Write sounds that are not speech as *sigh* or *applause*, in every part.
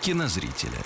кинозрителя.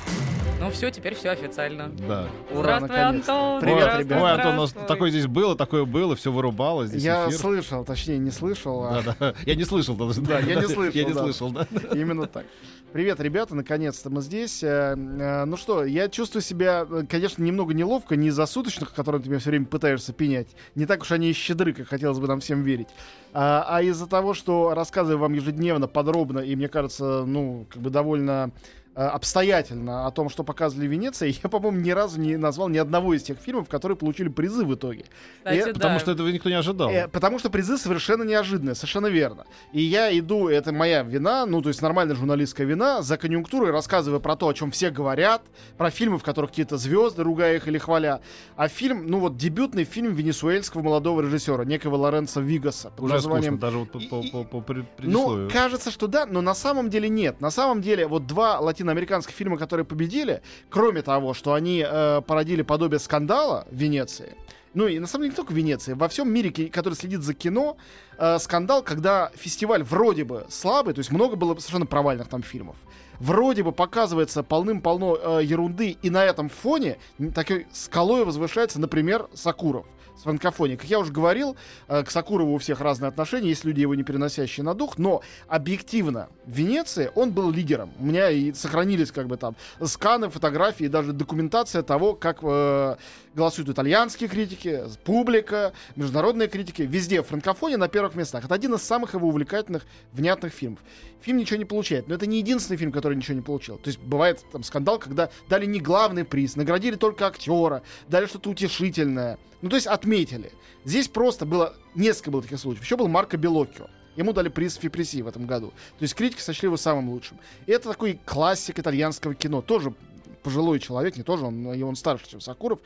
Ну все, теперь все официально. Да. Ура, Здравствуй, наконец-то. Антон. Привет, Здравствуй, ребята. Ой, Антон, у нас здравствуй. такое здесь было, такое было, все вырубало здесь Я эфир. слышал, точнее, не слышал, а Да, да. Я не слышал даже. Да, я не слышал, Я не да. слышал, да. именно так. Привет, ребята, наконец-то мы здесь. Э, э, Ну что, я чувствую себя, э, конечно, немного неловко, не из-за суточных, которым ты меня все время пытаешься пенять. Не так уж они и щедры, как хотелось бы нам всем верить. А, а из-за того, что рассказываю вам ежедневно, подробно, и мне кажется, ну, как бы довольно обстоятельно о том, что показывали в Венеции, я, по-моему, ни разу не назвал ни одного из тех фильмов, которые получили призы в итоге. Кстати, Э, да. Потому что этого никто не ожидал. Э, потому что призы совершенно неожиданные, совершенно верно. И я иду, это моя вина, ну, то есть нормальная журналистская вина, за конъюнктурой, рассказывая про то, о чем все говорят, про фильмы, в которых какие-то звезды, ругая их или хваля. А фильм, ну вот дебютный фильм венесуэльского молодого режиссера, некого Лоренцо Вигаса, под Уже названием скучно, даже вот по- И- по- и- по по ну, предисловию. кажется, что да, но на самом деле нет. На самом деле, вот два латиноамериканских фильма, которые победили, кроме того, что они э, породили подобие скандала в Венеции, ну и на самом деле не только в Венеции, во всем мире, который следит за кино, э, скандал, когда фестиваль вроде бы слабый, то есть много было совершенно провальных там фильмов, вроде бы показывается полным-полно э, ерунды, и на этом фоне такой скалой возвышается, например, Сакуров с франкофонией. Как я уже говорил, э, к Сакурову у всех разные отношения, есть люди, его не переносящие на дух, но объективно в Венеции он был лидером. У меня и сохранились как бы там сканы, фотографии, даже документация того, как э, голосуют итальянские критики, публика, международные критики. Везде франкофония на первых местах. Это один из самых его увлекательных, внятных фильмов. Фильм ничего не получает, но это не единственный фильм, который ничего не получил. То есть бывает там скандал, когда дали не главный приз, наградили только актера, дали что-то утешительное. Ну, то есть отметили. Здесь просто было несколько было таких случаев. Еще был Марко Белоккио. Ему дали приз Фипреси в этом году. То есть критики сочли его самым лучшим. И это такой классик итальянского кино. Тоже пожилой человек, не тоже, он, и он старше, чем Сакуров,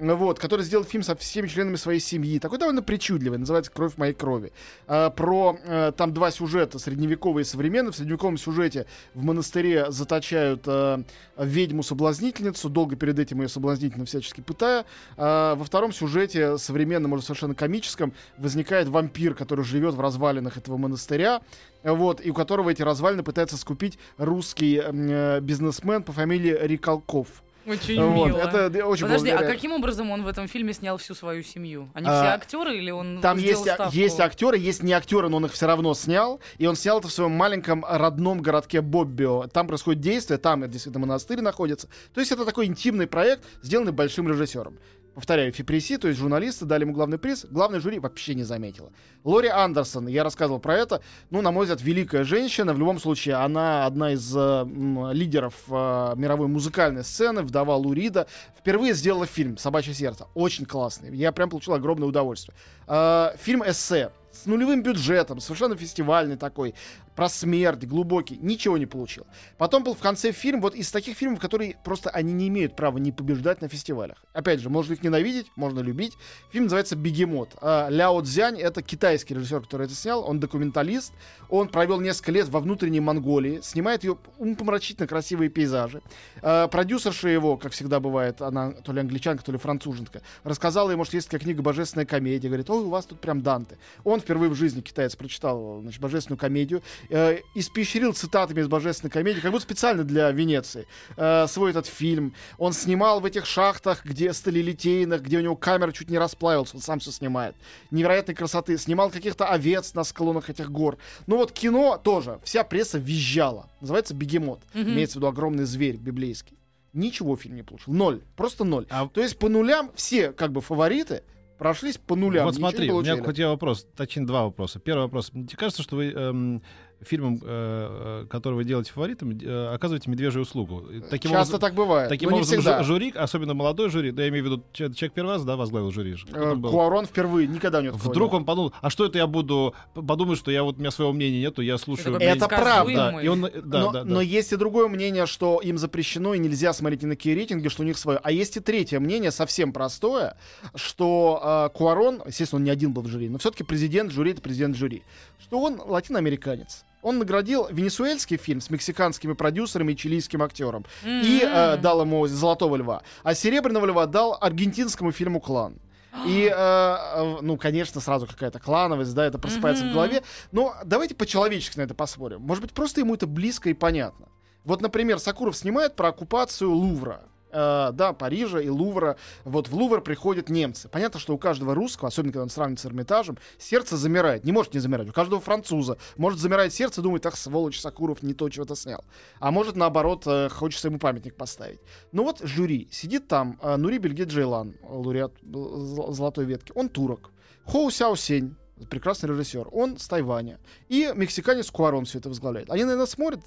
вот, который сделал фильм со всеми членами своей семьи. Такой довольно причудливый, называется «Кровь моей крови». А, про э, там два сюжета, средневековый и современный. В средневековом сюжете в монастыре заточают э, ведьму-соблазнительницу, долго перед этим ее соблазнительно всячески пытая. А, во втором сюжете, современном, может, совершенно комическом, возникает вампир, который живет в развалинах этого монастыря, вот, и у которого эти развалины пытается скупить русский э, бизнесмен по фамилии Риколков. Очень Вот, мило. это очень Подожди, а благодаря- каким образом он в этом фильме снял всю свою семью? Они А, все актеры или он Там есть, а- ставку? есть актеры, есть не актеры, но он их все равно снял. И он снял это в своем маленьком родном городке Боббио. Там происходит действие, там действительно монастырь находится. То есть это такой интимный проект, сделанный большим режиссером. Повторяю, Фипреси, то есть журналисты дали ему главный приз. Главный жюри вообще не заметила. Лори Андерсон, я рассказывал про это. Ну, на мой взгляд, великая женщина. В любом случае, она одна из э, лидеров э, мировой музыкальной сцены, вдова Лурида. Впервые сделала фильм «Собачье сердце». Очень классный. Я прям получил огромное удовольствие. Э, фильм «Эссе» с нулевым бюджетом, совершенно фестивальный такой, про смерть, глубокий, ничего не получил. Потом был в конце фильм, вот из таких фильмов, которые просто они не имеют права не побеждать на фестивалях. Опять же, можно их ненавидеть, можно любить. Фильм называется «Бегемот». А, Ляо Цзянь — это китайский режиссер, который это снял, он документалист, он провел несколько лет во внутренней Монголии, снимает ее умопомрачительно красивые пейзажи. А, Продюсерша его, как всегда бывает, она то ли англичанка, то ли француженка, рассказала ему, что есть такая книга «Божественная комедия». Говорит, ой, у вас тут прям Данте. Он впервые в жизни, китаец, прочитал значит, «Божественную комедию», э, испещрил цитатами из «Божественной комедии», как будто специально для Венеции, э, свой этот фильм. Он снимал в этих шахтах, где сталелитейных, где у него камера чуть не расплавилась, он сам все снимает. Невероятной красоты. Снимал каких-то овец на склонах этих гор. Ну вот кино тоже, вся пресса визжала. Называется «Бегемот». Мгм. Имеется в виду огромный зверь библейский. Ничего фильм не получил. Ноль. Просто ноль. А- То есть по нулям все как бы фавориты прошлись по нулям. Вот смотри, у меня я вопрос, точнее два вопроса. Первый вопрос. Мне кажется, что вы эм, фильмом, э, э, который вы делаете фаворитом, э, оказываете медвежью услугу. Таким Часто образом, так бывает. таким но не образом всегда. жю- жюри, особенно молодой жюри, да я имею в виду, че- человек первый раз, да, возглавил жюри. Э? Куарон впервые никогда у него такого Вдруг не он подумал, а что это я буду, подумать, что я вот, у меня своего мнения нету, я слушаю... такой Это правда. Да, и он, да, но, да, да. но есть и другое мнение, что им запрещено и нельзя смотреть ни на какие рейтинги, что у них свое. А есть и третье мнение, совсем простое, что э, Куарон, естественно, он не один был в жюри, но все-таки президент жюри это президент жюри, что он латиноамериканец. Он наградил венесуэльский фильм с мексиканскими продюсерами и чилийским актером. И э, дал ему «Золотого льва». А «Серебряного льва» дал аргентинскому фильму «Клан». И, э, э, ну, конечно, сразу какая-то клановость, да, это просыпается в Мгм. голове. Но давайте по-человечески на это посмотрим. Может быть, просто ему это близко и понятно. Вот, например, Сакуров снимает про оккупацию Лувра. Э, да, Парижа и Лувра. Вот в Лувр приходят немцы. Понятно, что у каждого русского, особенно когда он сравнивается с Эрмитажем, сердце замирает. Не может не замирать. У каждого француза может замирать сердце, думает, ах, сволочь, Сакуров не то чего-то снял. А может, наоборот, э, хочется ему памятник поставить. Ну вот жюри. Сидит там э, Нури Бельгет Джейлан, лауреат э, зо- золотой ветки. Он турок. Хоу Сяо Сень, прекрасный режиссер. Он с Тайваня. И мексиканец Куарон все это возглавляет. Они, наверное, смотрят,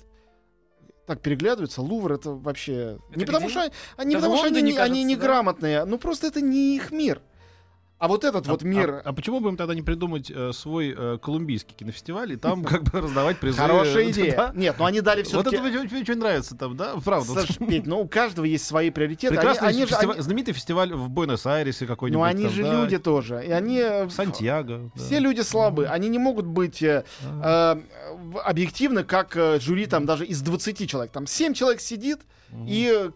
так переглядываются. Лувр это вообще... Это не потому где? что, они- Это в потому что они, не- они да? неграмотные. Ну просто это не их мир. А вот этот вот А- мир... А, а почему бы им тогда не придумать э, свой э, колумбийский кинофестиваль и там *laughs* как бы раздавать призы? Хорошая э, идея. да? Нет, но они дали Вот все-таки... это тебе тебе очень нравится там, да? Правда. Саш, *laughs* Петь, ну у каждого есть свои приоритеты. Прекрасный они, же- фестиваль- они- знаменитый фестиваль в Буэнос-Айресе какой-нибудь. Ну они там, же да, люди тоже. И они... э, Сантьяго. да. Все люди слабы. Они не могут быть э, э, объективны, как жюри там даже из 20 человек. Там 7 человек сидит, и...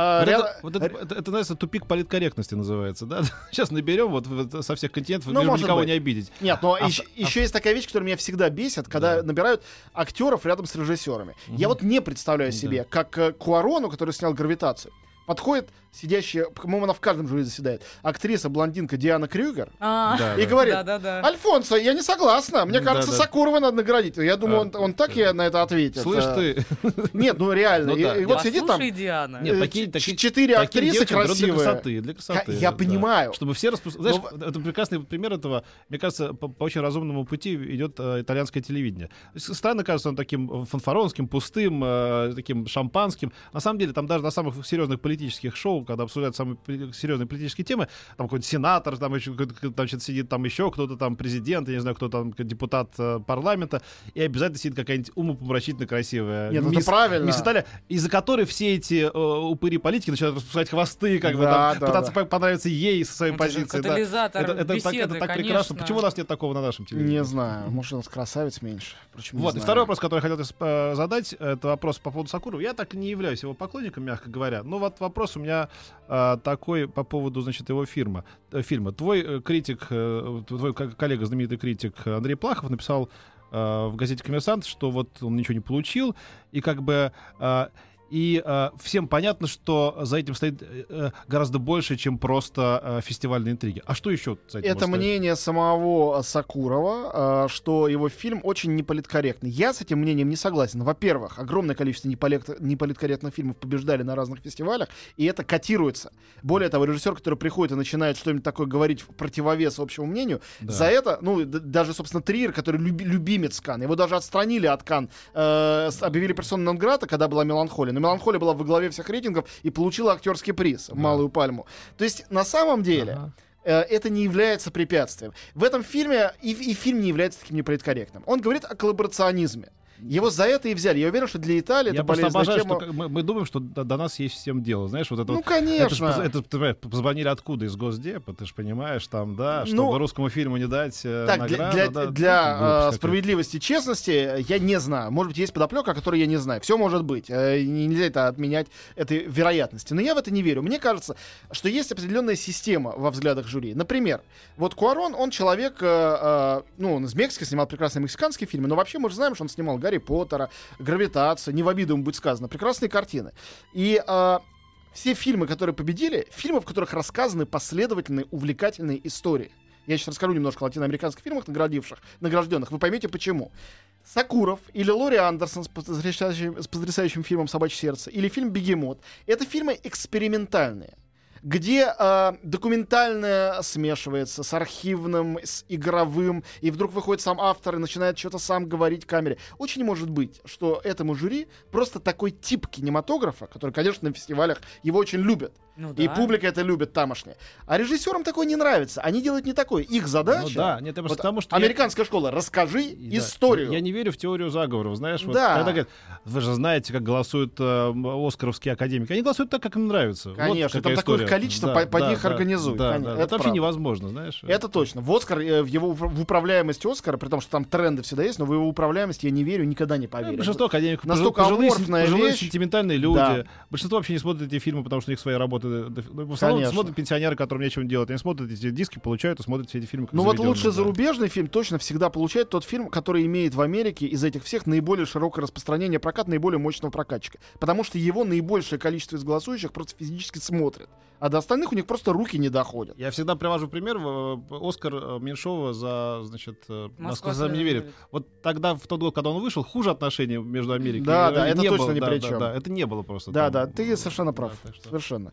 а, Вот реал- это, вот это, это, это, знаете, тупик политкорректности называется, да? *laughs* Сейчас наберем вот, вот со всех континентов, Ну, может никого быть. не обидеть. Нет, но А еще, в- еще есть такая вещь, которая меня всегда бесит, когда Да. набирают актеров рядом с режиссерами. Я Мгм. вот не представляю Да. себе, как э, Куарону, который снял «Гравитацию», подходит сидящая, по-моему, она в каждом жюри заседает, актриса, блондинка Диана Крюгер, А, Да, и да. говорит. Альфонсо, я не согласна. Мне кажется, да. Сакурова надо наградить. Я думаю, А, он, он так да. и на это ответит. Слышь А, ты, Нет, ну реально. Ну И- да. и, вот сидит там Диана. Нет, э, такие- четыре актрисы девочкам для красивые. красоты, для красоты. Я да. понимаю. Чтобы все распускали. Знаешь, Но это прекрасный пример этого, мне кажется, по, по очень разумному пути идет э, итальянское телевидение. Странно кажется он таким фанфаронским, пустым, э, таким шампанским. На самом деле, там даже на самых серьезных политических шоу, когда обсуждают самые серьезные политические темы, там какой-то сенатор, там еще там что-то сидит, там еще кто-то там президент, я не знаю, кто там депутат э, парламента, и обязательно сидит какая-нибудь умопомрачительно красивая Нет, ну это мисс- правильно. мисс Италия, из-за которой все эти э, упыри политики начинают распускать хвосты, как бы Да, там, да, пытаться да. по- понравиться ей со своей Это позиции. да. Это, это так, беседы, это так прекрасно. конечно. Почему у нас нет такого на нашем телевидении? Не знаю, может, у нас красавец меньше. Впрочем, не Вот, и второй вопрос, который я хотел э, задать, это вопрос по поводу Сакурова. Я так не являюсь его поклонником, мягко говоря. Но вот вопрос у меня э, такой по поводу, значит, его фильма. э, фильма. Твой э, критик, твой ко- коллега, знаменитый критик Андрей Плахов написал в газете «Коммерсант», что вот он ничего не получил, и как бы... э, и э, всем понятно, что за этим стоит э, э, гораздо больше, чем просто э, фестивальные интриги. А что еще за этим Это мнение самого Сакурова, э, что его фильм очень неполиткорректный. Я с этим мнением не согласен. Во-первых, огромное количество неполит- неполиткорректных фильмов побеждали на разных фестивалях, и это котируется. Более того, режиссер, который приходит и начинает что-нибудь такое говорить в противовес общему мнению, Да. за это, ну, даже, собственно, Триер, который люби- любимец Кан, его даже отстранили от Кан, э, объявили персону Нонграта, когда была Меланхолия. Но Меланхолия была во главе всех рейтингов и получила актерский приз, Малую Пальму. То есть, на самом деле, Ага. э, это не является препятствием. В этом фильме и, и фильм не является таким неполиткорректным. Он говорит о коллаборационизме. Его за это и взяли. Я уверен, что для Италии Я это болезненная обожаю, тема. что мы, мы думаем, что до, до нас есть всем дело. Знаешь, вот это Ну, вот... Это, конечно. это, понимаешь, позвонили откуда? Из Госдепа, ты же понимаешь, там, да, чтобы Ну, русскому фильму не дать э, Так, для, награду. для- да, для, ну, э, какая-то. справедливости и честности я не знаю. Может быть, есть подоплека, о которой я не знаю. Все может быть. Э, Нельзя это отменять этой вероятности. Но я в это не верю. Мне кажется, что есть определенная система во взглядах жюри. Например, вот Куарон, он человек, э, э, ну, он из Мексики снимал прекрасные мексиканские фильмы, но вообще мы же знаем, что он снимал Гарри Поттера, Гравитацию, не в обиду ему будет сказано. Прекрасные картины. И э, все фильмы, которые победили, фильмы, в которых рассказаны последовательные, увлекательные истории. Я сейчас расскажу немножко о латиноамериканских фильмах, наградивших, награжденных. Вы поймете, почему. Сакуров или Лори Андерсон с потрясающим, с потрясающим фильмом «Собачье сердце» или фильм «Бегемот» — это фильмы экспериментальные где э, документальное смешивается с архивным, с игровым, и вдруг выходит сам автор и начинает что-то сам говорить камере. Очень может быть, что этому жюри просто такой тип кинематографа, который, конечно, на фестивалях его очень любят, Ну И да. публика это любит тамошняя. А режиссерам такое не нравится. Они делают не такое. Их задача... Ну да, нет, я просто вот потому что... я- Американская школа, расскажи И да, историю. Я не верю в теорию заговоров, знаешь. Вот Да. когда говорят, вы же знаете, как голосуют э, оскаровские академики. Они голосуют так, как им нравится. Вот Конечно, какая там такое история. количество, по- под них организуй, Да, конечно, да, это это вообще правда. невозможно, знаешь. Это точно. В Оскар, э, в его в управляемость Оскара, при том, что там тренды всегда есть, но в его управляемость я не верю, никогда не Ну, поверю. Большинство академиков Настолько пожи- пожилые, пожилые вещь. сентиментальные люди. Да. Большинство вообще не смотрят эти фильмы, потому что у них свои работы. Э, ну, В основном Конечно. смотрят пенсионеры, которым нечего делать. Они смотрят эти диски, получают и смотрят все эти фильмы. Ну вот лучше да. зарубежный фильм точно всегда получает тот фильм, который имеет в Америке из этих всех наиболее широкое распространение прокат, наиболее мощного прокатчика. Потому что его наибольшее количество из голосующих просто физически смотрят. А до остальных у них просто руки не доходят. Я всегда привожу пример. э, Оскар э, Меньшова за, значит, Москва слезам не не верит. Вот тогда, в тот год, когда он вышел, хуже отношения между Америкой Да, и да, это не точно было, ни да, при да, чем. да, это не было просто. Да, там, да, ты совершенно да, прав. так что- Совершенно.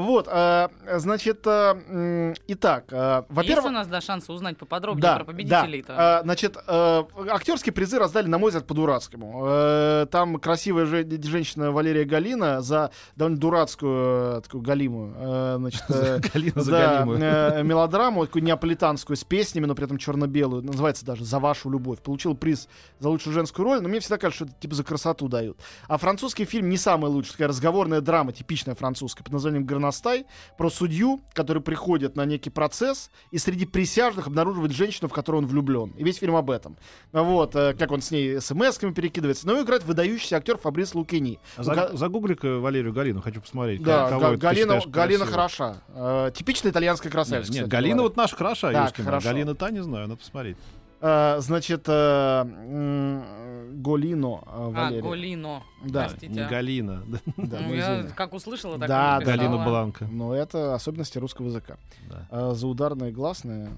Вот, а, значит, а, м, итак, а, Есть у во-первых, нас, да, шансы узнать поподробнее да, про победителей-то? да. А, значит, э, актерские призы раздали, на мой взгляд, по-дурацкому. Э, там красивая же- женщина Валерия Галина за довольно дурацкую э, такую галимую, э, значит, *laughs* э, Галина за да, Галимую. э, мелодраму, такую неаполитанскую, с песнями, но при этом черно-белую. Называется даже «За вашу любовь». Получил приз за лучшую женскую роль, но мне всегда кажется, что это типа за красоту дают. А французский фильм не самый лучший. Такая разговорная драма, типичная французская, под названием «Горностай», про судью, который приходит на некий процесс и среди присяжных обнаруживает женщину, в которую он влюблен. И весь фильм об этом. Вот, э, как он с ней смс-ками перекидывается. Но его играет выдающийся актер Фабрис Лукини. А за- Загугли-ка Валерию Галину, хочу посмотреть. Да, кого Га- Галина, Галина хороша. Э, типичная итальянская красавица. Нет, кстати Галина говоря. вот наша хороша, Так, хорошо. Галина та не знаю, надо посмотреть. Э, значит, э, м, Голино э, А, Валерия. Голино. Да, Простите. Не а. Галина. *laughs* да. Ну, я как услышала, так Да, и написала. Галина Бланка. Но это особенности русского языка. Да. Э, заударные гласные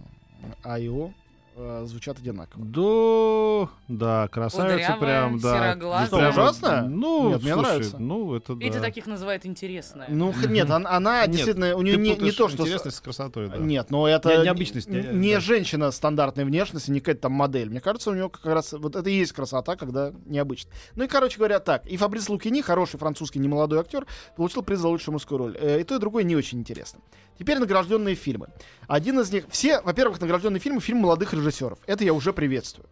А и О э, звучат одинаково. Да, да, красавица Кудрявая, прям, да. сероглазая. Что, Прям, ужасно? Ну, Нет, мне слушай, нравится. Ну, это да. Эти таких называют интересная. Ну, х- нет, она, она Нет, действительно, у нее Ты не, не путаешь то, что... с- интересность с красотой, да. Нет, но это Не- необычность, не, не- не да. женщина стандартной внешности, не какая-то там модель. Мне кажется, у нее как раз вот это и есть красота, когда необычно. Ну и, короче говоря, так. И Фабрис Лукини, хороший французский немолодой актер, получил приз за лучшую мужскую роль. Э, И то, и другое не очень интересно. Теперь награжденные фильмы. Один из них... Все, во-первых, награжденные фильмы — фильм молодых режиссеров. Это я уже приветствую.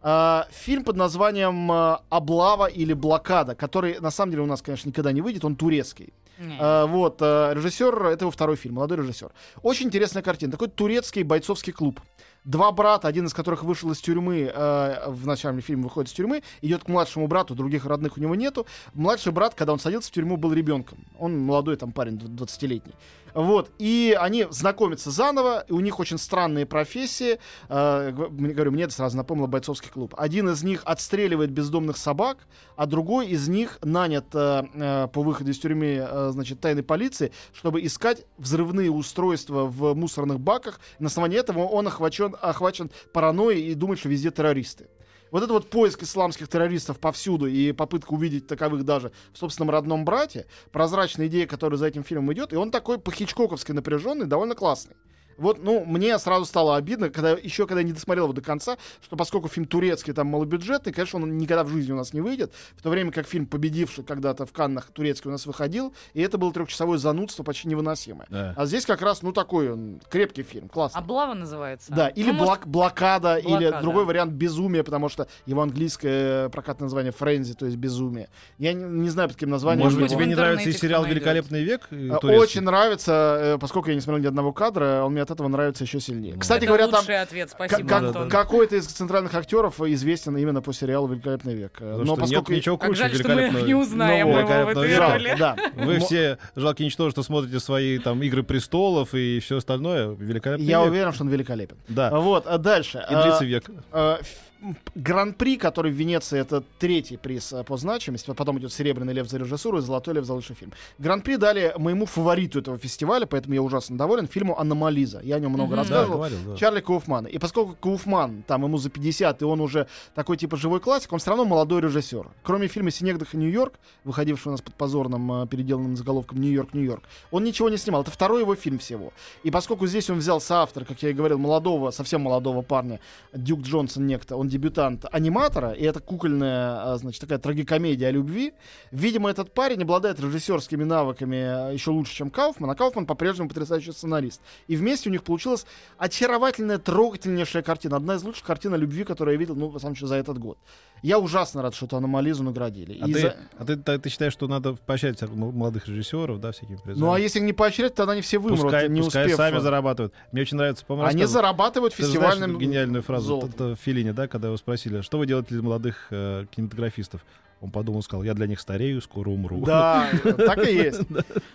А, фильм под названием а, «Облава» или «Блокада», который, на самом деле, у нас, конечно, никогда не выйдет, он турецкий. Не. А, вот, режиссер, это его второй фильм, молодой режиссер. Очень интересная картина. Такой турецкий бойцовский клуб. Два брата, один из которых вышел из тюрьмы, э, в начале фильма выходит из тюрьмы, идет к младшему брату, других родных у него нету. Младший брат, когда он садился в тюрьму, был ребенком. Он молодой там парень, дв- 20-летний. Вот, и они знакомятся заново, и у них очень странные профессии. Э, говорю, мне это сразу напомнило бойцовский клуб. Один из них отстреливает бездомных собак, а другой из них нанят э, э, по выходу из тюрьмы, э, значит, тайной полиции, чтобы искать взрывные устройства в мусорных баках. На основании этого он охвачен, охвачен паранойей и думает, что везде террористы. Вот это вот поиск исламских террористов повсюду и попытка увидеть таковых даже в собственном родном брате, прозрачная идея, которая за этим фильмом идет, и он такой по-хичкоковски напряженный, довольно классный. Вот, ну, мне сразу стало обидно, когда еще когда я не досмотрел его до конца, что поскольку фильм турецкий, там, малобюджетный, конечно, он никогда в жизни у нас не выйдет, в то время как фильм, победивший когда-то в Каннах, турецкий у нас выходил, и это было трехчасовое занудство почти невыносимое. Да. А здесь как раз, ну, такой он, крепкий фильм, классный. Облава называется. Да, или Ну, может, блок- блокада, или Блокада. другой вариант безумие, потому что его английское прокатное название френзи, то есть безумие. Я не, не знаю, под каким названием. Может быть, тебе не нравится и сериал. «Великолепный век»? э, Э, турецкий? Очень нравится, э, поскольку я не смотрел ни одного кадра, он мне от этого нравится еще сильнее. Ну. Кстати это говоря, там ответ, спасибо, как- Антон. какой-то из центральных актеров известен именно по сериалу «Великолепный век». Потому Но что поскольку... нет ничего Как круче жаль, что мы «Великолепного не узнаем Ну, его в «Великолепного этой века». Жалко, роли. да. Вы все, жалко ничтожество, смотрите свои там «Игры престолов» и все остальное. «Великолепный Я век». уверен, что он великолепен. Да, Вот, а дальше. «Идрис А, и век». Э, ф- м, Гран-при, который в Венеции, это третий приз э, по значимости. Потом идет Серебряный лев за режиссуру и Золотой лев за лучший фильм. Гран-при дали моему фавориту этого фестиваля, поэтому я ужасно доволен, фильму «Аномализа». Я о нем много. Да, рассказывал. говорил, да. Чарли Кауфман. И поскольку Кауфман, там ему за 50, и он уже такой типа живой классик, он все равно молодой режиссер. Кроме фильма «Синегдах и Нью-Йорк», выходившего у нас под позорным э, переделанным заголовком «Нью-Йорк, Нью-Йорк», он ничего не снимал. Это второй его фильм всего. И поскольку здесь он взял соавтор, как я и говорил, молодого, совсем молодого парня, Дюк Джонсон некто, он дебютант аниматора, и это кукольная, а, значит, такая трагикомедия о любви. Видимо, этот парень обладает режиссерскими навыками еще лучше, чем Кауфман, а Кауфман по-прежнему потрясающий сценарист. И вместе у них получилась очаровательная, трогательнейшая картина. Одна из лучших картин о любви, которую я видел, ну, самом деле, за этот год. Я ужасно рад, что эту аномализу наградили. А, И ты, за- а ты, ты- ты считаешь, что надо поощрять молодых режиссеров, да, всякими призами? Ну, а если не поощрять, тогда они все вымрут, пускай, не пускай успев. сами зарабатывают. Мне очень нравится, по-моему, Они зарабатывают Ты знаешь фестивальным эту гениальную фразу золотом. это Филини, да, когда его спросили, что вы делаете для молодых э, кинематографистов? Он подумал, сказал, я для них старею, скоро умру. Да, *laughs* так и есть.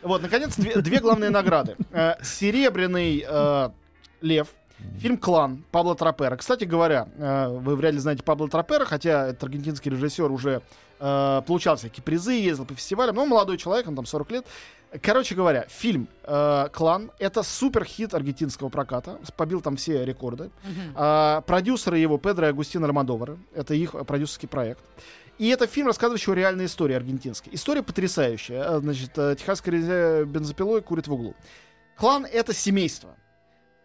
Вот, наконец, две, две главные награды. Э, Серебряный э, лев. Фильм «Клан» Пабло Трапера. Кстати говоря, э, вы вряд ли знаете Пабло Трапера, хотя этот аргентинский режиссер уже э, получал всякие призы, ездил по фестивалям, но он молодой человек, он там 40 лет. Короче говоря, фильм э, «Клан» — это супер-хит аргентинского проката, побил там все рекорды. А, продюсеры его Педро и Агустин Альмадовары. Это их продюсерский проект. И это фильм, рассказывающий о реальной истории аргентинской. История потрясающая. Э, Значит, э, техасская бензопилой курит в углу. Клан — это семейство.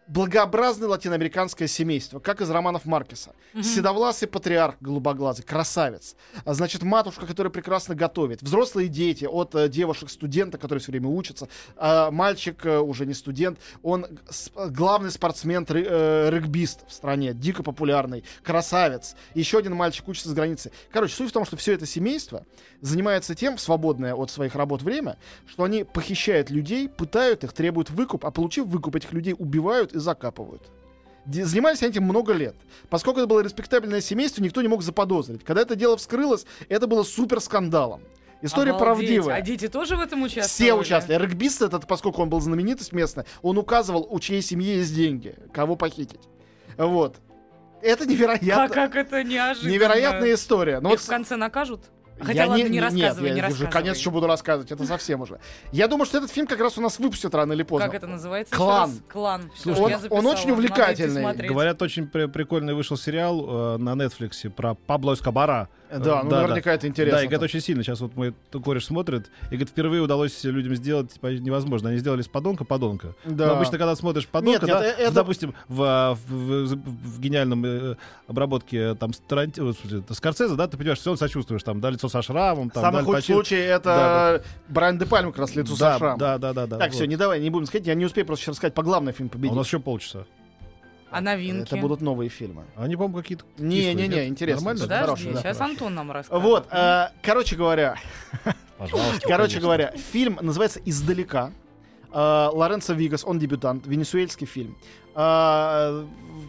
Благообразное латиноамериканское семейство, как из романов Маркеса. Мгм. Седовласый патриарх, голубоглазый, красавец. А, Значит, матушка, которая прекрасно готовит. Взрослые дети, от э, девушек студента, которые все время учатся. А, мальчик э, уже не студент. Он с- главный спортсмен, ры- э, регбист в стране, дико популярный, красавец. Еще один мальчик учится с границы. Короче, суть в том, что все это семейство занимается тем, в свободное от своих работ время, что они похищают людей, пытают их, требуют выкуп, а получив выкуп, этих людей убивают и закапывают. Де- Занимались они этим много лет. Поскольку это было респектабельное семейство, никто не мог заподозрить. Когда это дело вскрылось, это было супер скандалом. История Обалдеть. правдивая. А дети тоже в этом участвовали? Все участвовали. Регбист этот, поскольку он был знаменитость местная, он указывал, у чьей семьи есть деньги, кого похитить. Вот. Это А невероятно. как это неожиданно. Невероятная история. Но Их вот в конце накажут? Хотя я ладно, не, нет, рассказывай, я не уже рассказывай. конец еще буду рассказывать, это совсем уже. Я думаю, что этот фильм как раз у нас выпустят рано или поздно. Как это называется? Клан. Клан. Слушай, я он- он очень увлекательный. Говорят, очень при- прикольный вышел сериал э, на Netflix про Пабло Эскобара. Да, Э, ну наверняка это интересно. Да, и говорят, очень сильно. Сейчас вот мой кореш смотрит, и говорит, впервые удалось людям сделать типа, невозможно. Они сделали из подонка подонка. Да. Но обычно, когда смотришь подонка, Нет, нет, да, э- это- допустим, в, а, в, в- в гениальном э, обработке э, там Таранти- Скорсезе, да, ты понимаешь, все сочувствуешь, там, да, лицо со шрамом, там, Самый да, худший Пачино. случай это Брайан Де Пальма как раз лицу да, со шрамом. Да, да, да, да. Так, вот. все, не давай, не будем сказать, я не успею просто сейчас рассказать по главный фильм А победить. у нас еще полчаса. А новинки? Это будут новые фильмы. Они, по-моему, какие-то Не-не-не, интересно. Нормально? Подожди, Хороший, да, сейчас хорошо. Антон нам расскажет. Вот, э, короче говоря, *laughs* Пожалуйста, *laughs* короче конечно. говоря, фильм называется «Издалека». Э, Лоренцо Вигас, он дебютант, венесуэльский фильм. Э,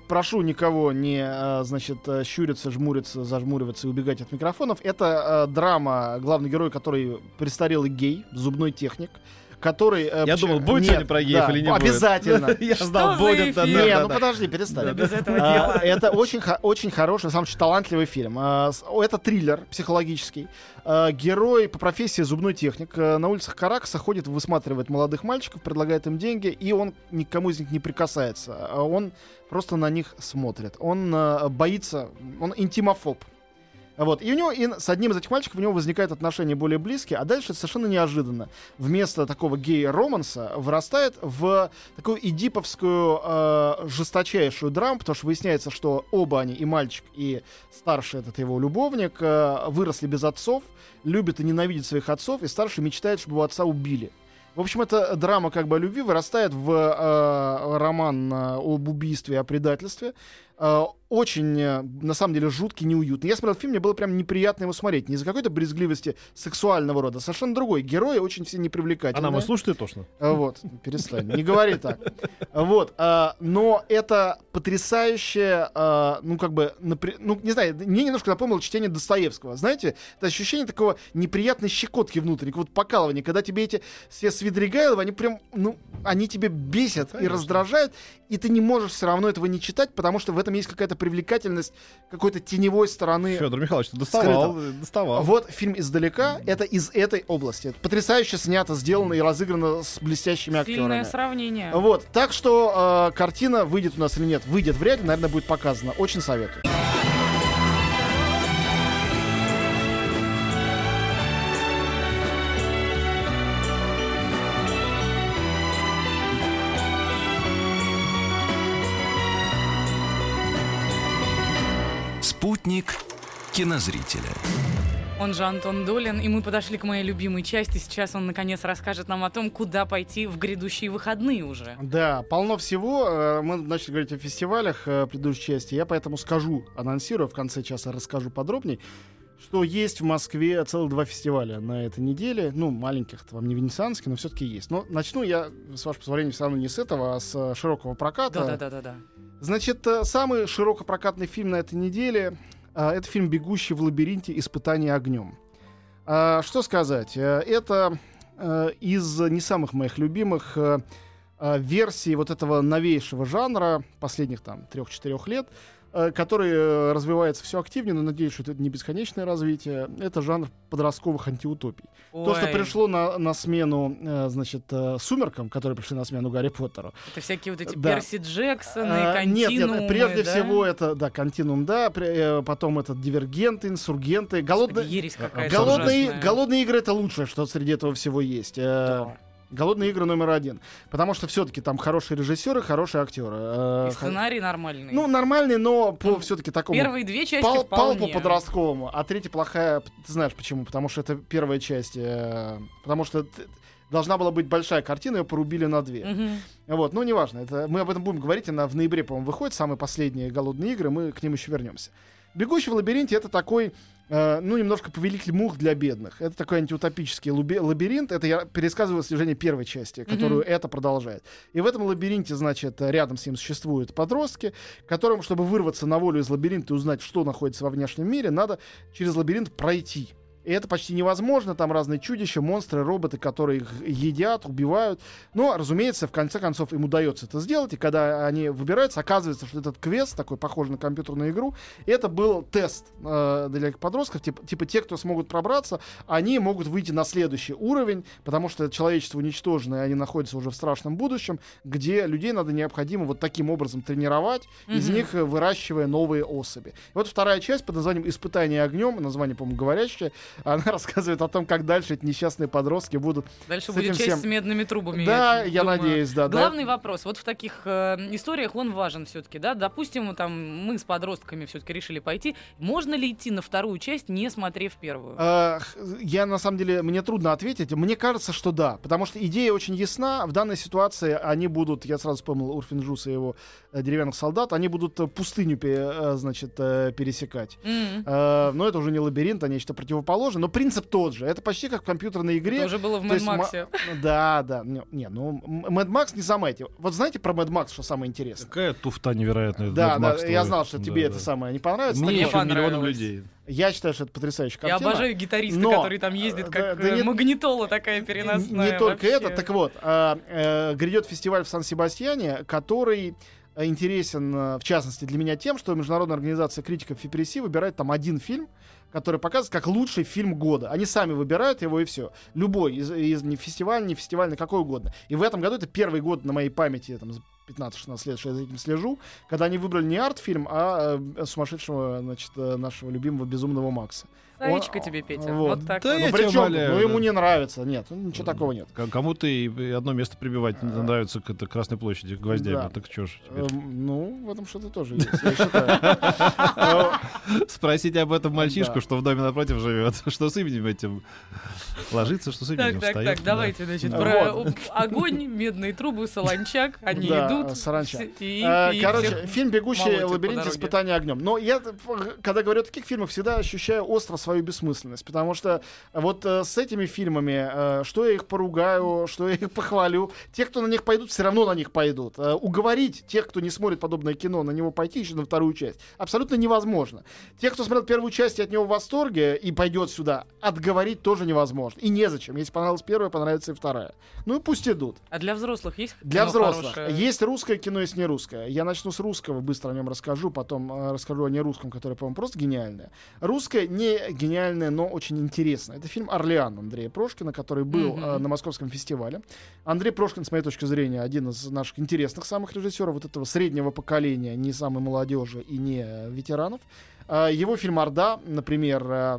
прошу никого не, э, значит, э, щуриться, жмуриться, зажмуриваться и убегать от микрофонов. Это э, драма, главный герой, который престарелый гей, зубной техник, который... э, Я думал, будет Нет, сегодня про геев да, или не будет. Обязательно. *laughs* Я за будет. да, Не, да, ну да. подожди, перестань. Да без этого А. Это очень, очень хороший, на самом деле, талантливый фильм. А, Это триллер психологический. А, Герой по профессии зубной техник а, на улицах Каракаса ходит, высматривает молодых мальчиков, предлагает им деньги, и он никому из них не прикасается. А Он просто на них смотрит. Он а, боится, он интимофоб. Вот. И у него и с одним из этих мальчиков у него возникают отношения более близкие, а дальше совершенно неожиданно вместо такого гея-романса вырастает в такую эдиповскую э, жесточайшую драму, потому что выясняется, что оба они, и мальчик, и старший этот его любовник, э, выросли без отцов, любят и ненавидят своих отцов, и старший мечтает, чтобы его отца убили. В общем, эта драма как бы о любви вырастает в э, роман э, об убийстве, о предательстве. Э, очень, э, на самом деле, жуткий, неуютный. Я смотрел фильм, мне было прям неприятно его смотреть. Не из-за какой-то брезгливости сексуального рода, совершенно другой. Герои очень все непривлекательные. Она мой слушает тошно. А, Вот, перестань, не говори так. Вот, но это потрясающее, ну, как бы, ну, не знаю, мне немножко напомнило чтение Достоевского. Знаете, это ощущение такого неприятной щекотки внутренней, вот покалывания, когда тебе эти все Свидригайловы, они прям, ну, они тебя бесят и раздражают, и ты не можешь все равно этого не читать, потому что в этом есть какая-то привлекательность какой-то теневой стороны Федор Михайлович, ты доставал, доставал. вот фильм издалека, это из этой области. Это потрясающе снято, сделано и разыграно с блестящими Сильное актерами. сравнение. Вот, так что э, картина выйдет у нас или нет, выйдет вряд ли, наверное, будет показана. Очень советую. Кинозрителя. Он же Антон Долин, и мы подошли к моей любимой части. Сейчас он, наконец, расскажет нам о том, куда пойти в грядущие выходные уже. Да, полно всего. Э, Мы начали говорить о фестивалях э, в предыдущей части. Я поэтому скажу, анонсирую, в конце часа расскажу подробней, что есть в Москве целых два фестиваля на этой неделе. Ну, маленьких, вам не венецианский, но все-таки есть. Но начну я, с вашего позволения, все равно не с этого, а с э, широкого проката. Да-да-да-да. Значит, э, самый широкопрокатный фильм на этой неделе это фильм «Бегущий в лабиринте. Испытание огнем». А, Что сказать? Э, Это э, из не самых моих любимых э, версий вот этого новейшего жанра последних там трех-четырех лет, который э, развивается все активнее, но надеюсь, что это не бесконечное развитие. Это жанр подростковых антиутопий. То, что Ой, пришло на, на смену, э, значит, э, «Сумеркам», которые пришли на смену Гарри Поттеру, Это всякие вот эти Да. Перси Джексоны, а, нет, континуумы, нет, прежде да? всего это, да, континуум, да, э, потом это дивергенты, инсургенты, Господи, голодные, ересь какая-то голодные, ужасная. голодные игры это лучшее, что среди этого всего есть. Э, Да. Голодные игры номер один, потому что все-таки там хорошие режиссеры, хорошие актеры. э, И сценарий нормальный. Ну нормальный, но по Ну, все-таки такому Первые две части пал, вполне. подростковому, а третья плохая. Ты знаешь почему? Потому что это первая часть, э, потому что должна была быть большая картина, ее порубили на две. Мгм. Вот, ну неважно, это, мы об этом будем говорить, она в ноябре, по-моему, выходит, самые последние голодные игры, мы к ним еще вернемся. Бегущий в лабиринте это такой, э, ну, немножко повелитель мух для бедных. Это такой антиутопический лабиринт. Это я пересказываю слежение первой части, которую это продолжает. И в этом лабиринте, значит, рядом с ним существуют подростки, которым, чтобы вырваться на волю из лабиринта и узнать, что находится во внешнем мире, надо через лабиринт пройти. И это почти невозможно, там разные чудища, монстры, роботы, которые их едят, убивают. Но, разумеется, в конце концов им удается это сделать, и когда они выбираются, оказывается, что этот квест, такой похожий на компьютерную игру, это был тест э, для подростков, типа, типа те, кто смогут пробраться, они могут выйти на следующий уровень, потому что человечество уничтожено, и они находятся уже в страшном будущем, где людей надо необходимо вот таким образом тренировать, из Мгм. них выращивая новые особи. И вот вторая часть под названием «Испытание огнем», название, по-моему, говорящее, она *laughs* рассказывает о том, как дальше эти несчастные подростки будут... Дальше будет часть всем- с медными трубами. да, я думаю. надеюсь, да. да. Главный вопрос, вот в таких э, историях он важен все-таки, да? Допустим, там мы с подростками все-таки решили пойти. Можно ли идти на вторую часть, не смотрев первую? Х- Я на самом деле, мне трудно ответить. Мне кажется, что да. Потому что идея очень ясна. В данной ситуации они будут, я сразу вспомнил Урфин и его э, деревянных солдат, они будут э, пустыню, э, значит, э, пересекать. М. Э, Но это уже не лабиринт, а нечто противоположное. Но принцип тот же. Это почти как в компьютерной игре. Это уже было в ма- Максе. Да, да. Не, ну, Мэд Макс не самое. эти- Вот знаете про Мэд Макс, что самое интересное? Какая туфта невероятная. Да, Mad да, Max я знал, что Да, тебе да. это самое не понравится. Мне еще миллионам людей. Я считаю, что это потрясающая Я картина. обожаю гитариста, Но, который там ездит, э, как да- да э, не- магнитола такая переносная. Не только вообще. это, так вот, а, э, грядет фестиваль в Сан-Себастьяне, который э, интересен, э, в частности, для меня тем, что Международная организация критиков ФПРС выбирает там один фильм, который показывает как лучший фильм года. Они сами выбирают его и все. Любой из, из не фестиваль, не фестивальный, какой угодно. И в этом году это первый год на моей памяти, там, за 15-16 лет, что я за этим слежу, когда они выбрали не арт-фильм, а э, сумасшедшего, значит, э, нашего любимого безумного Макса. Завичка Он- тебе, Петя. вот. Вот так Да вот. ну, причем, умоляю, ну, ему да. не нравится. Нет, ну, ничего такого нет. К- Кому-то и одно место прибивать не нравится к это Красной площади гвоздями. Да. Так что ж теперь? Эм, Ну, в этом что-то тоже есть, я *laughs* считаю. Спросить об этом мальчишку, что в доме напротив живет. *laughs* Что с именем этим ложится, что с именем Так, так, так, да. давайте, значит, про огонь, медные трубы, солончак, они идут. саранча. и- э, Короче, фильм «Бегущий лабиринт. Испытание огнем». Но я, когда говорю о таких фильмах, всегда ощущаю остро свою бессмысленность. Потому что вот э, с этими фильмами, э, что я их поругаю, что я их похвалю, те, кто на них пойдут, все равно на них пойдут. Э, Уговорить тех, кто не смотрит подобное кино, на него пойти еще на вторую часть, абсолютно невозможно. Те, кто смотрел первую часть и от него в восторге и пойдет сюда, отговорить тоже невозможно. И незачем. Если понравилась первая, понравится и вторая. Ну и пусть идут. А для взрослых есть Для взрослых. хорошее? Есть русское кино, есть не русское. Я начну с русского, быстро о нем расскажу, потом э, расскажу о нерусском, которое, по-моему, просто гениальное. Русское не гениальное, но очень интересное. Это фильм «Орлеан» Андрея Прошкина, который был Мгм. э, на Московском фестивале. Андрей Прошкин, с моей точки зрения, один из наших интересных самых режиссеров вот этого среднего поколения, не самой молодежи и не э, ветеранов. А, Его фильм «Орда», например, э,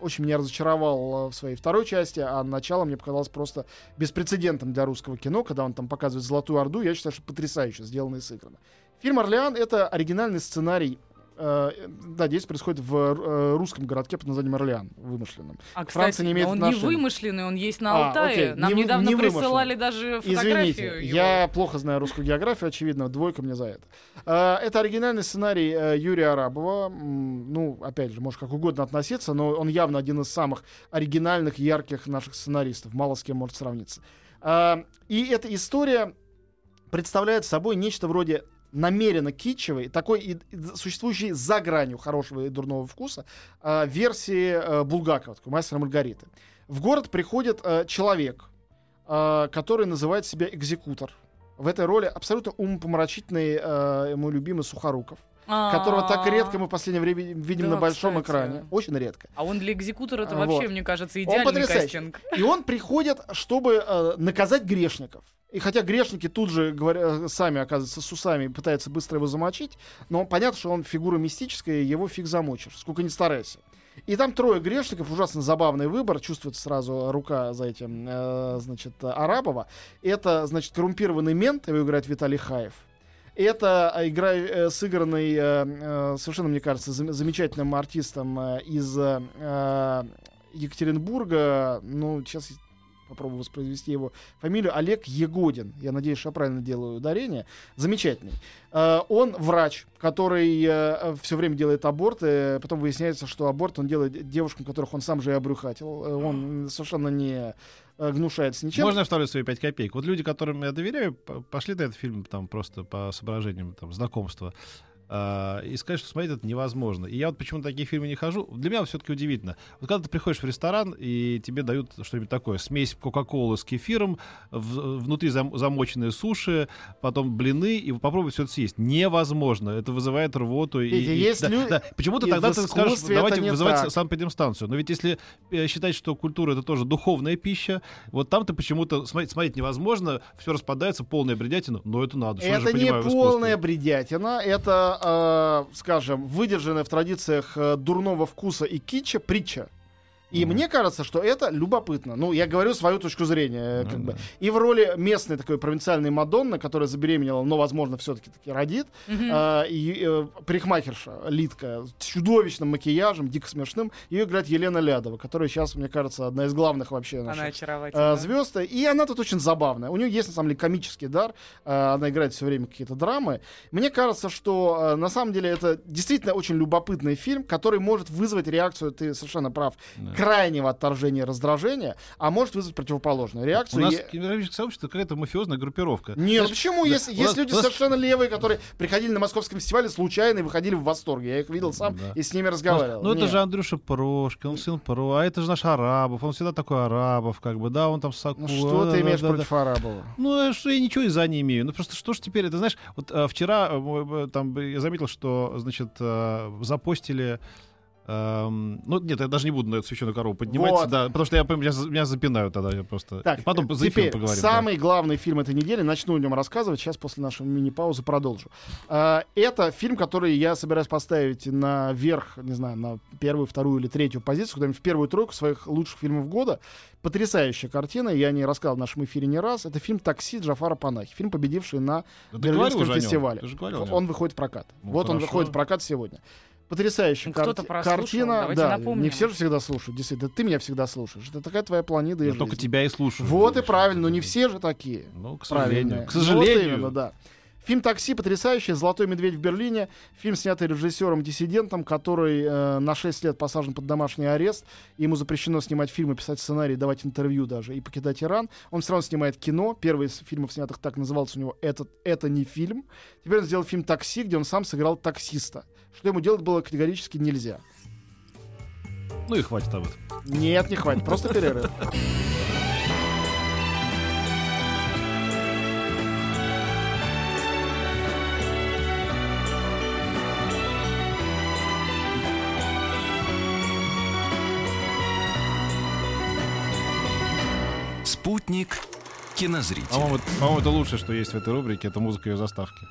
очень меня разочаровал э, в своей второй части, а начало мне показалось просто беспрецедентом для русского кино, когда он там показывает «Золотую Орду», я считаю, что потрясающе сделано и сыграно. Фильм «Орлеан» — это оригинальный сценарий э, да, действие происходит в э, русском городке под названием Орлеан, вымышленном. А, Франция кстати, не имеет он не отношения. вымышленный, он есть на А, Алтае. окей, Нам не недавно не присылали даже фотографию Извините, его. я плохо знаю русскую географию, очевидно, двойка мне за это. А, Это оригинальный сценарий э, Юрия Арабова. Ну, опять же, может как угодно относиться, но он явно один из самых оригинальных, ярких наших сценаристов. Мало с кем может сравниться. А, И эта история представляет собой нечто вроде намеренно китчевой, такой и- и существующей за гранью хорошего и дурного вкуса а, версии э, Булгакова, такой мастера Маргариты. В город приходит э, человек, э, который называет себя экзекутор. В этой роли абсолютно умопомрачительный э, мой любимый Сухоруков, которого так редко мы в последнее время видим Да, на большом кстати. экране. Очень редко. А он для экзекутора это Вот. вообще, мне кажется, идеальный потрясающий. кастинг. И он приходит, чтобы э, наказать грешников. И хотя грешники тут же говоря, сами, оказывается, с усами пытаются быстро его замочить, но понятно, что он фигура мистическая, его фиг замочишь, сколько ни старайся. И там трое грешников, ужасно забавный выбор, чувствуется сразу рука за этим, э, значит, Арабова. Это, значит, коррумпированный мент, его играет Виталий Хаев. Это э, игра э, сыгранный, э, э, совершенно, мне кажется, зам- замечательным артистом э, из э, э, Екатеринбурга. Ну, сейчас попробую воспроизвести его фамилию. Олег Егодин. Я надеюсь, что я правильно делаю ударение. Замечательный. Э, Он врач, который все время делает аборты. Потом выясняется, что аборт он делает девушкам, которых он сам же и обрюхатил. Э, Он совершенно не э, гнушается ничем. Можно я вставлю свои 5 копеек? Вот люди, которым я доверяю, пошли на этот фильм там просто по соображениям там, знакомства. А, и сказать, что смотреть это невозможно. И я вот почему на такие фильмы не хожу. Для меня все-таки удивительно. Вот когда ты приходишь в ресторан, и тебе дают что-нибудь такое, смесь Кока-Колы с кефиром, в- внутри зам- замоченные суши, потом блины, и попробовать все это съесть. Невозможно. Это вызывает рвоту. И, и- есть да, лю- да. Почему-то и тогда ты скажешь, давайте вызывать так. санэпидемстанцию. Но ведь если э, считать, что культура это тоже духовная пища, вот там ты почему-то смотреть, смотреть невозможно, все распадается, полная бредятина, но это надо. Это не понимаю полная бредятина, это, э, скажем, выдержанная в традициях э, дурного вкуса и китча притча. И Мгм. мне кажется, что это любопытно. Ну, я говорю свою точку зрения. Ну как бы. да. И в роли местной такой провинциальной Мадонны, которая забеременела, но, возможно, все-таки таки родит, Мгм. э, и э, парикмахерша, Литка, с чудовищным макияжем, дико смешным, ее играет Елена Лядова, которая сейчас, мне кажется, одна из главных вообще наших э, звезд. И она тут очень забавная. У нее есть, на самом деле, комический дар. Э, Она играет все время какие-то драмы. Мне кажется, что э, на самом деле это действительно очень любопытный фильм, который может вызвать реакцию, ты совершенно прав, Да. Крайнего отторжения и раздражения, а может вызвать противоположную У реакцию. нас И- кинематографическое сообщество какая-то мафиозная группировка. Нет, Знаешь, почему? да, Есть, у есть нас- люди у нас- совершенно левые, которые приходили на московском фестивале случайно и выходили в восторге. Я их видел сам Да. и с ними разговаривал. Ну, это же Андрюша Прошкин, он сын Про, а это же наш Арабов, он всегда такой Арабов, как бы, да, он там Саку. Ну, что да, ты да, имеешь да, да. против Арабова? Ну, э, что я ничего и за не имею. Ну, просто что ж теперь, это знаешь, вот э, вчера э, там я заметил, что, значит, э, запостили эм, ну, нет, я даже не буду на эту священную корову поднимать, Вот. да, потому что я, меня, меня запинают тогда, я просто... Так, И потом за теперь поговорим. да. самый главный фильм этой недели, начну о нем рассказывать, сейчас после нашей мини-паузы продолжу. А, это фильм, который я собираюсь поставить наверх, не знаю, на первую, вторую или третью позицию, куда-нибудь в первую тройку своих лучших фильмов года. Потрясающая картина, я не рассказал в нашем эфире не раз. Это фильм «Такси» Джафара Панахи, фильм, победивший на Да Берлинском фестивале. Он выходит в прокат. Ну, вот он хорошо. выходит в прокат сегодня. Потрясающая Ну, карти- картина. давайте Да, напомним. не все же всегда слушают. Действительно, ты меня всегда слушаешь. Это такая твоя планида и Я жизнь. только тебя и слушаю. Вот и правильно, но не все же такие. Ну, к Правильные. сожалению. К Вот сожалению. именно, да. Фильм «Такси» потрясающий. «Золотой медведь в Берлине». Фильм, снятый режиссером-диссидентом, который э, на 6 лет посажен под домашний арест. Ему запрещено снимать фильмы, писать сценарий, давать интервью даже и покидать Иран. Он все равно снимает кино. Первый из фильмов, снятых так, назывался у него «Это, «Это не фильм». Теперь он сделал фильм «Такси», где он сам сыграл таксиста. Что ему делать было категорически нельзя. Ну и хватит об этом. Нет, не хватит, просто перерыв. Спутник кинозрителя. По-моему, это- по-моему, это лучшее, что есть в этой рубрике, это музыка ее заставки.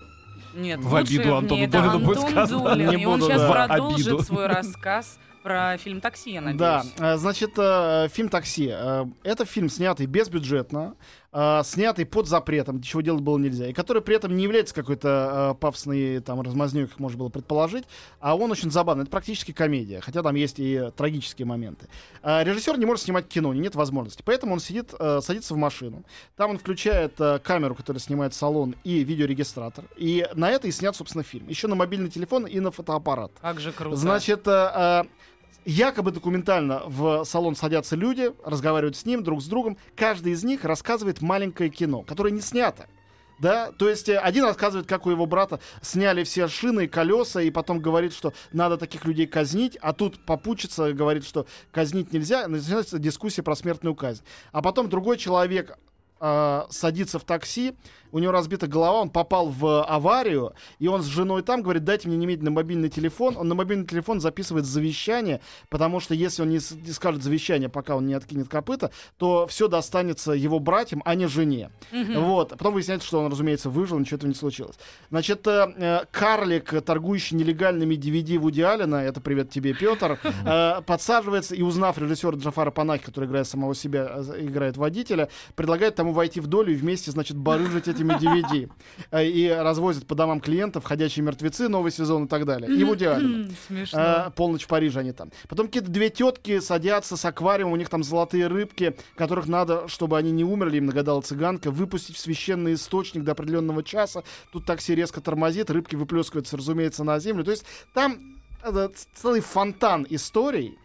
Нет, В обиду Антону Долину будет сказано. Долин, Не и он буду, сейчас да. Продолжит обиду. свой *laughs* рассказ про фильм «Такси», я надеюсь. Да, э, значит, э, фильм «Такси». Э, Это фильм, снятый безбюджетно. Э, снятый под запретом, чего делать было нельзя, и который при этом не является какой-то э, пафосной там размазнёй, как можно было предположить, а он очень забавный. Это практически комедия, хотя там есть и трагические моменты. Э, режиссер не может снимать кино, нет возможности, поэтому он сидит, э, садится в машину, там он включает э, камеру, которая снимает салон, и видеорегистратор, и на это и снят, собственно, фильм. Еще на мобильный телефон и на фотоаппарат. Как же круто. Значит, э, э, якобы документально в салон садятся люди, разговаривают с ним, друг с другом. Каждый из них рассказывает маленькое кино, которое не снято. Да, то есть э, один рассказывает, как у его брата сняли все шины и колеса, и потом говорит, что надо таких людей казнить, а тут попучится, говорит, что казнить нельзя, начинается дискуссия про смертную казнь. А потом другой человек э, садится в такси, у него разбита голова, он попал в аварию, и он с женой там говорит, дайте мне немедленно мобильный телефон. Он на мобильный телефон записывает завещание, потому что если он не, не скажет завещание, пока он не откинет копыта, то все достанется его братьям, а не жене. Вот. А потом выясняется, что он, разумеется, выжил, ничего этого не случилось. Значит, э, э, карлик, торгующий нелегальными DVD Вуди Аллена, это привет тебе, Петр, э, подсаживается и, узнав режиссера Джафара Панахи, который играет самого себя, играет водителя, предлагает тому войти в долю и вместе, значит, *laughs* барыжить этими DVD. Э, И развозят по домам клиентов «Ходячие мертвецы», новый сезон и так далее. И Вуди Смешно. А, полночь в Париже они там. Потом какие-то две тетки садятся с аквариумом, у них там золотые рыбки, которых надо, чтобы они не умерли, им нагадала цыганка, выпустить в священный источник до определенного часа. Тут такси резко тормозит, рыбки выплескиваются, разумеется, на землю. То есть там э, целый фонтан историй,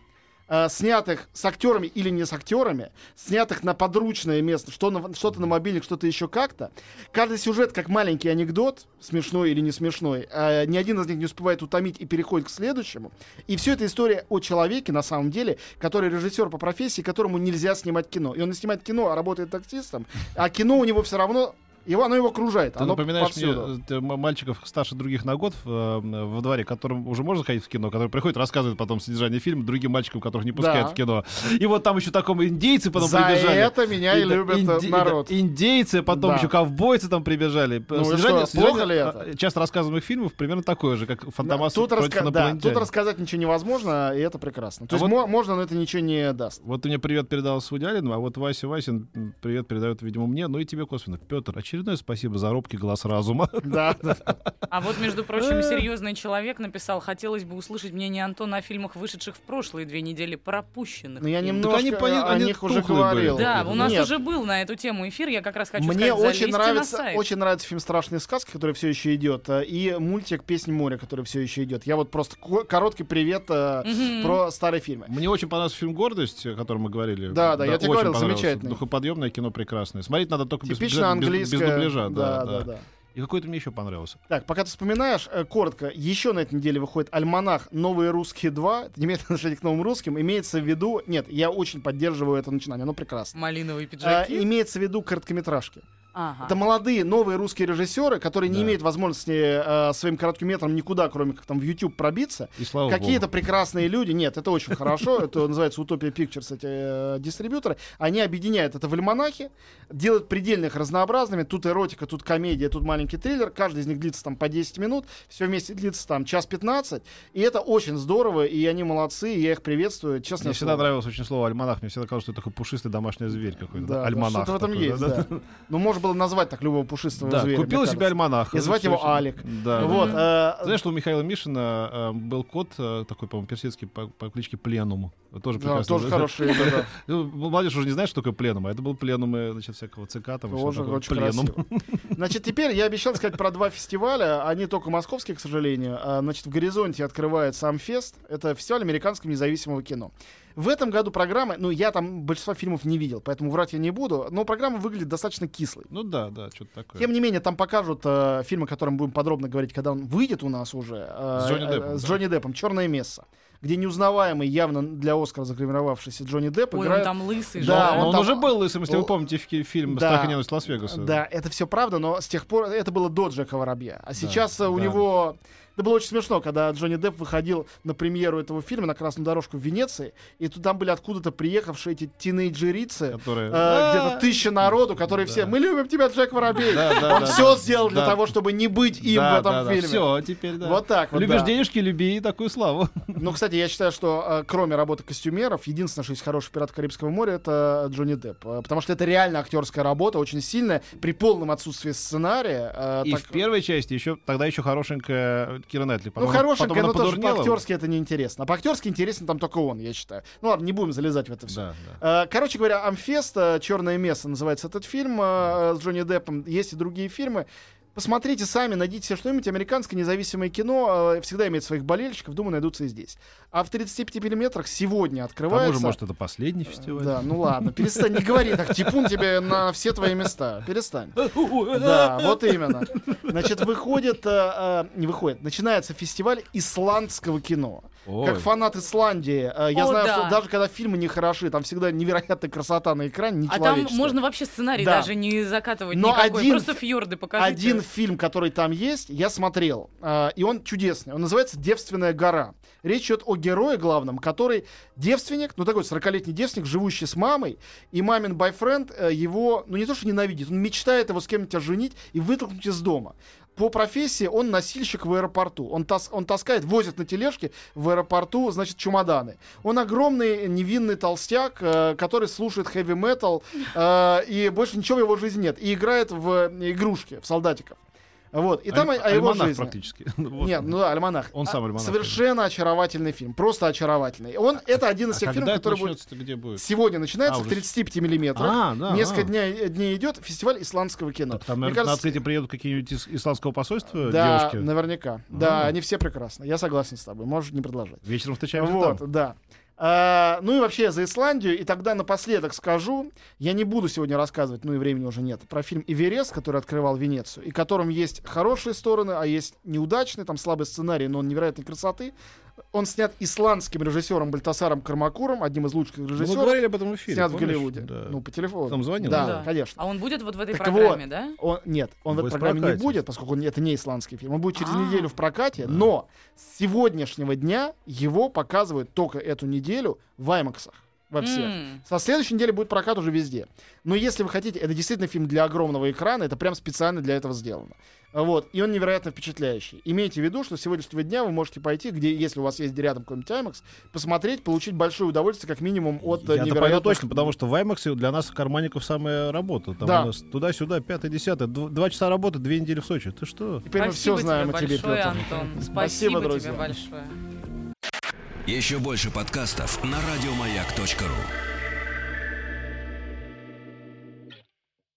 э, снятых с актерами или не с актерами, снятых на подручное место, что на, что-то на мобильник, что-то еще как-то. Каждый сюжет как маленький анекдот, смешной или не смешной, э, ни один из них не успевает утомить и переходит к следующему. И все это история о человеке, на самом деле, который режиссер по профессии, которому нельзя снимать кино. И он не снимает кино, а работает таксистом, а кино у него все равно его, оно его окружает, Ты оно напоминаешь повсюду. мне э, м- мальчиков старше других на год в, э, во дворе, которым уже можно ходить в кино, которые приходят, рассказывают потом содержание фильма другим мальчикам, которых не пускают Да. в кино. И вот там еще таком индейцы потом За прибежали. это меня и, да, любит э, инди- народ. индейцы, потом Да. еще ковбойцы там прибежали. Ну и Содержание- что, плохо ли это? а, Часто рассказываемых фильмов примерно такое же, как Фантомас тут, раска- да, тут рассказать ничего невозможно, и это прекрасно. То А есть вот- мо- можно, но это ничего не даст. Вот ты мне привет передал с Вуди Алленом, а вот Вася Васин привет передает, видимо, мне, ну и тебе косвенно. Петр, очередное спасибо за робкий глаз разума. *laughs* Да. А вот, между прочим, серьезный человек написал, хотелось бы услышать мнение Антона о фильмах, вышедших в прошлые две недели, пропущенных. Но Ну, я им». немножко они о они них уже говорил. Да, у нас Нет, уже был на эту тему эфир, я как раз хочу Мне сказать, очень на нравится, сайт. очень нравится фильм «Страшные сказки», который все еще идет, э, и мультик «Песнь моря», который все еще идет. Я вот просто ко- короткий привет э, Мгм. про старые фильмы. Мне очень понравился фильм «Гордость», о котором мы говорили. Да, да, я тебе говорил, замечательный. Духоподъемное кино прекрасное. Смотреть надо только без, Типично без- без- английское. без дубляжа. да, Да, да, да. И какой-то мне еще понравился. Так, пока ты вспоминаешь, э, коротко, еще на этой неделе выходит «Альманах. Новые русские 2». Это не имеет *laughs* отношения к новым русским. Имеется в виду... Нет, я очень поддерживаю это начинание, оно прекрасно. Малиновые А, пиджаки. имеется в виду короткометражки. Ага. Это молодые, новые русские режиссеры, которые не Да. имеют возможности э, своим коротким метром никуда, кроме как там в YouTube пробиться. И слава Какие-то богу. прекрасные люди, нет, это очень *laughs* хорошо, это называется Утопия Pictures, эти э, дистрибьюторы, они объединяют это в альманахе, делают предельно их разнообразными, тут эротика, тут комедия, тут маленький триллер, каждый из них длится там по 10 минут, все вместе длится там час 15, и это очень здорово, и они молодцы, и я их приветствую, честно. Мне всегда нравилось очень слово альманах. Мне всегда казалось, что это такой пушистый домашний зверь какой-то. Да, Альманах. что-то в этом такой, есть, да, да. Ну, можно было назвать так любого пушистого Да, зверя. купил мне себе альманах. И звать его Алик. Да. Вот, э, Знаешь, что у Михаила Мишина э, был кот э, такой, по-моему, персидский по, по кличке Пленум. Тоже да, прекрасно. тоже хороший, да, да. *laughs* Ну, Молодежь уже не знает, что такое пленум, а это был пленум, э, значит, всякого ЦК, там, Тоже такое. очень пленум. Значит, теперь я обещал сказать про два фестиваля. Они только московские, к сожалению. А, Значит, в «Горизонте» открывается «Амфест». Это фестиваль американского независимого кино. В этом году программа, ну, я там большинство фильмов не видел, поэтому врать я не буду, но программа выглядит достаточно кислой. Ну да, да, что-то такое. Тем не менее, там покажут э, фильм, о котором будем подробно говорить, когда он выйдет у нас уже. э, С Джонни э, Деппом, С да? Джонни Деппом. «Черное место», где неузнаваемый, явно для Оскара загримировавшийся Джонни Депп Ой, он играет... там лысый Да, он он, там- уже был лысым, если вы помните фи- фильм да. «Страх и ненависть Лас-Вегаса». Да, это все правда, но с тех пор это было до Джека Воробья. А сейчас э, у да. него Это было очень смешно, когда Джонни Депп выходил на премьеру этого фильма на красную дорожку в Венеции, и тут там были откуда-то приехавшие эти тинейджерицы, Которые... э, где-то тысяча народу, которые Да. все, мы любим тебя, Джек Воробей. Да, да, Он да, все да. сделал для Да. того, чтобы не быть им Да, в этом да, да. фильме. Все, теперь да. Вот так вот, Любишь да. денежки, люби и такую славу. Ну, кстати, я считаю, что э, кроме работы костюмеров, единственное, что есть хороший пират Карибского моря, это Джонни Депп. Э, потому что это реально актерская работа, очень сильная, при полном отсутствии сценария. э, И так- в первой части еще тогда еще хорошенькая Кира Найтли. Ну, Потом- хорошенькая, потом она но тоже по-актерски это неинтересно. А по-актерски интересен там только он, я считаю. Ну ладно, не будем залезать в это все. Да, да. Э, Короче говоря, Амфест, Черное место называется этот фильм э, с Джонни Деппом. Есть и другие фильмы. Посмотрите сами, найдите себе что-нибудь. Американское независимое кино э, всегда имеет своих болельщиков. Думаю, найдутся и здесь. А в 35 миллиметрах сегодня К тому открывается... же, может, это последний фестиваль. Да, ну ладно, перестань, не говори так, типун тебе на все твои места. Перестань. Да, вот именно. Значит, выходит, э, э, не выходит, начинается фестиваль исландского кино. Ой. Как фанат Исландии, э, я О, знаю, да. что даже когда фильмы не хороши, там всегда невероятная красота на экране, А там можно вообще сценарий Да. даже не закатывать Но никакой. один Просто фьорды покажите. Один фильм, который там есть, я смотрел, э, и он чудесный. Он называется «Девственная гора». Речь идет о герое главном, который девственник, ну такой 40-летний девственник, живущий с мамой, и мамин бойфренд э, его, ну не то что ненавидит, он мечтает его с кем-нибудь оженить и вытолкнуть из дома. По профессии он носильщик в аэропорту. Он, тас- он таскает, возит на тележке в аэропорту, значит, чемоданы. Он огромный невинный толстяк, э, который слушает хэви-метал, э, и больше ничего в его жизни нет. И играет в игрушки, в солдатиков. Вот. И там Аль- о его альманах жизни. практически. *laughs* Нет, ну да, альманах. Он сам А, альманах. Совершенно очаровательный фильм. Просто очаровательный. Он, это один из А тех фильмов, который будет где будет? сегодня начинается А, в уже 35 миллиметрах. А, да. Несколько а. дней, дней идет фестиваль исландского кино. Там, наверное, на открытие приедут какие-нибудь из исламского посольства да, девушки. наверняка. Да, А. они все прекрасны. Я согласен с тобой. Можешь не продолжать. Вечером встречаемся Вот, да. А, ну и вообще за Исландию. И тогда напоследок скажу, я не буду сегодня рассказывать, ну и времени уже нет, про фильм «Эверест», который открывал Венецию, и которым есть хорошие стороны, а есть неудачные, там слабый сценарий, но он невероятной красоты. Он снят исландским режиссером Бальтасаром Кармакуром, одним из лучших Ну, Мы режиссеров. говорили об этом в эфире. снят в помнишь? Голливуде. Да. Ну, по телефону. Там звонил, Да, да? конечно. А он будет вот в этой Так программе, вот. да? Он, нет, он в Будет этой в программе не прокате. будет, поскольку он, это не исландский фильм. Он будет через А. неделю в прокате, но с сегодняшнего дня его показывают только эту неделю в аймаксах во всех. М. Со следующей недели будет прокат уже везде. Но если вы хотите, это действительно фильм для огромного экрана, это прям специально для этого сделано. Вот, и он невероятно впечатляющий. Имейте в виду, что с сегодняшнего дня вы можете пойти, где, если у вас есть рядом какой-нибудь IMAX, посмотреть, получить большое удовольствие, как минимум, от э, пойду невероятных... точно, потому что в IMAX для нас, карманников, самая работа. Там Да. у нас туда-сюда, пятое, десятое. Дв- Два часа работы, две недели в Сочи. Ты что? Теперь мы Спасибо все знаем тебе о тебе, большое, Петр. Антон. Спасибо, Спасибо друзья. тебе большое. Еще больше подкастов на радиомаяк.ру.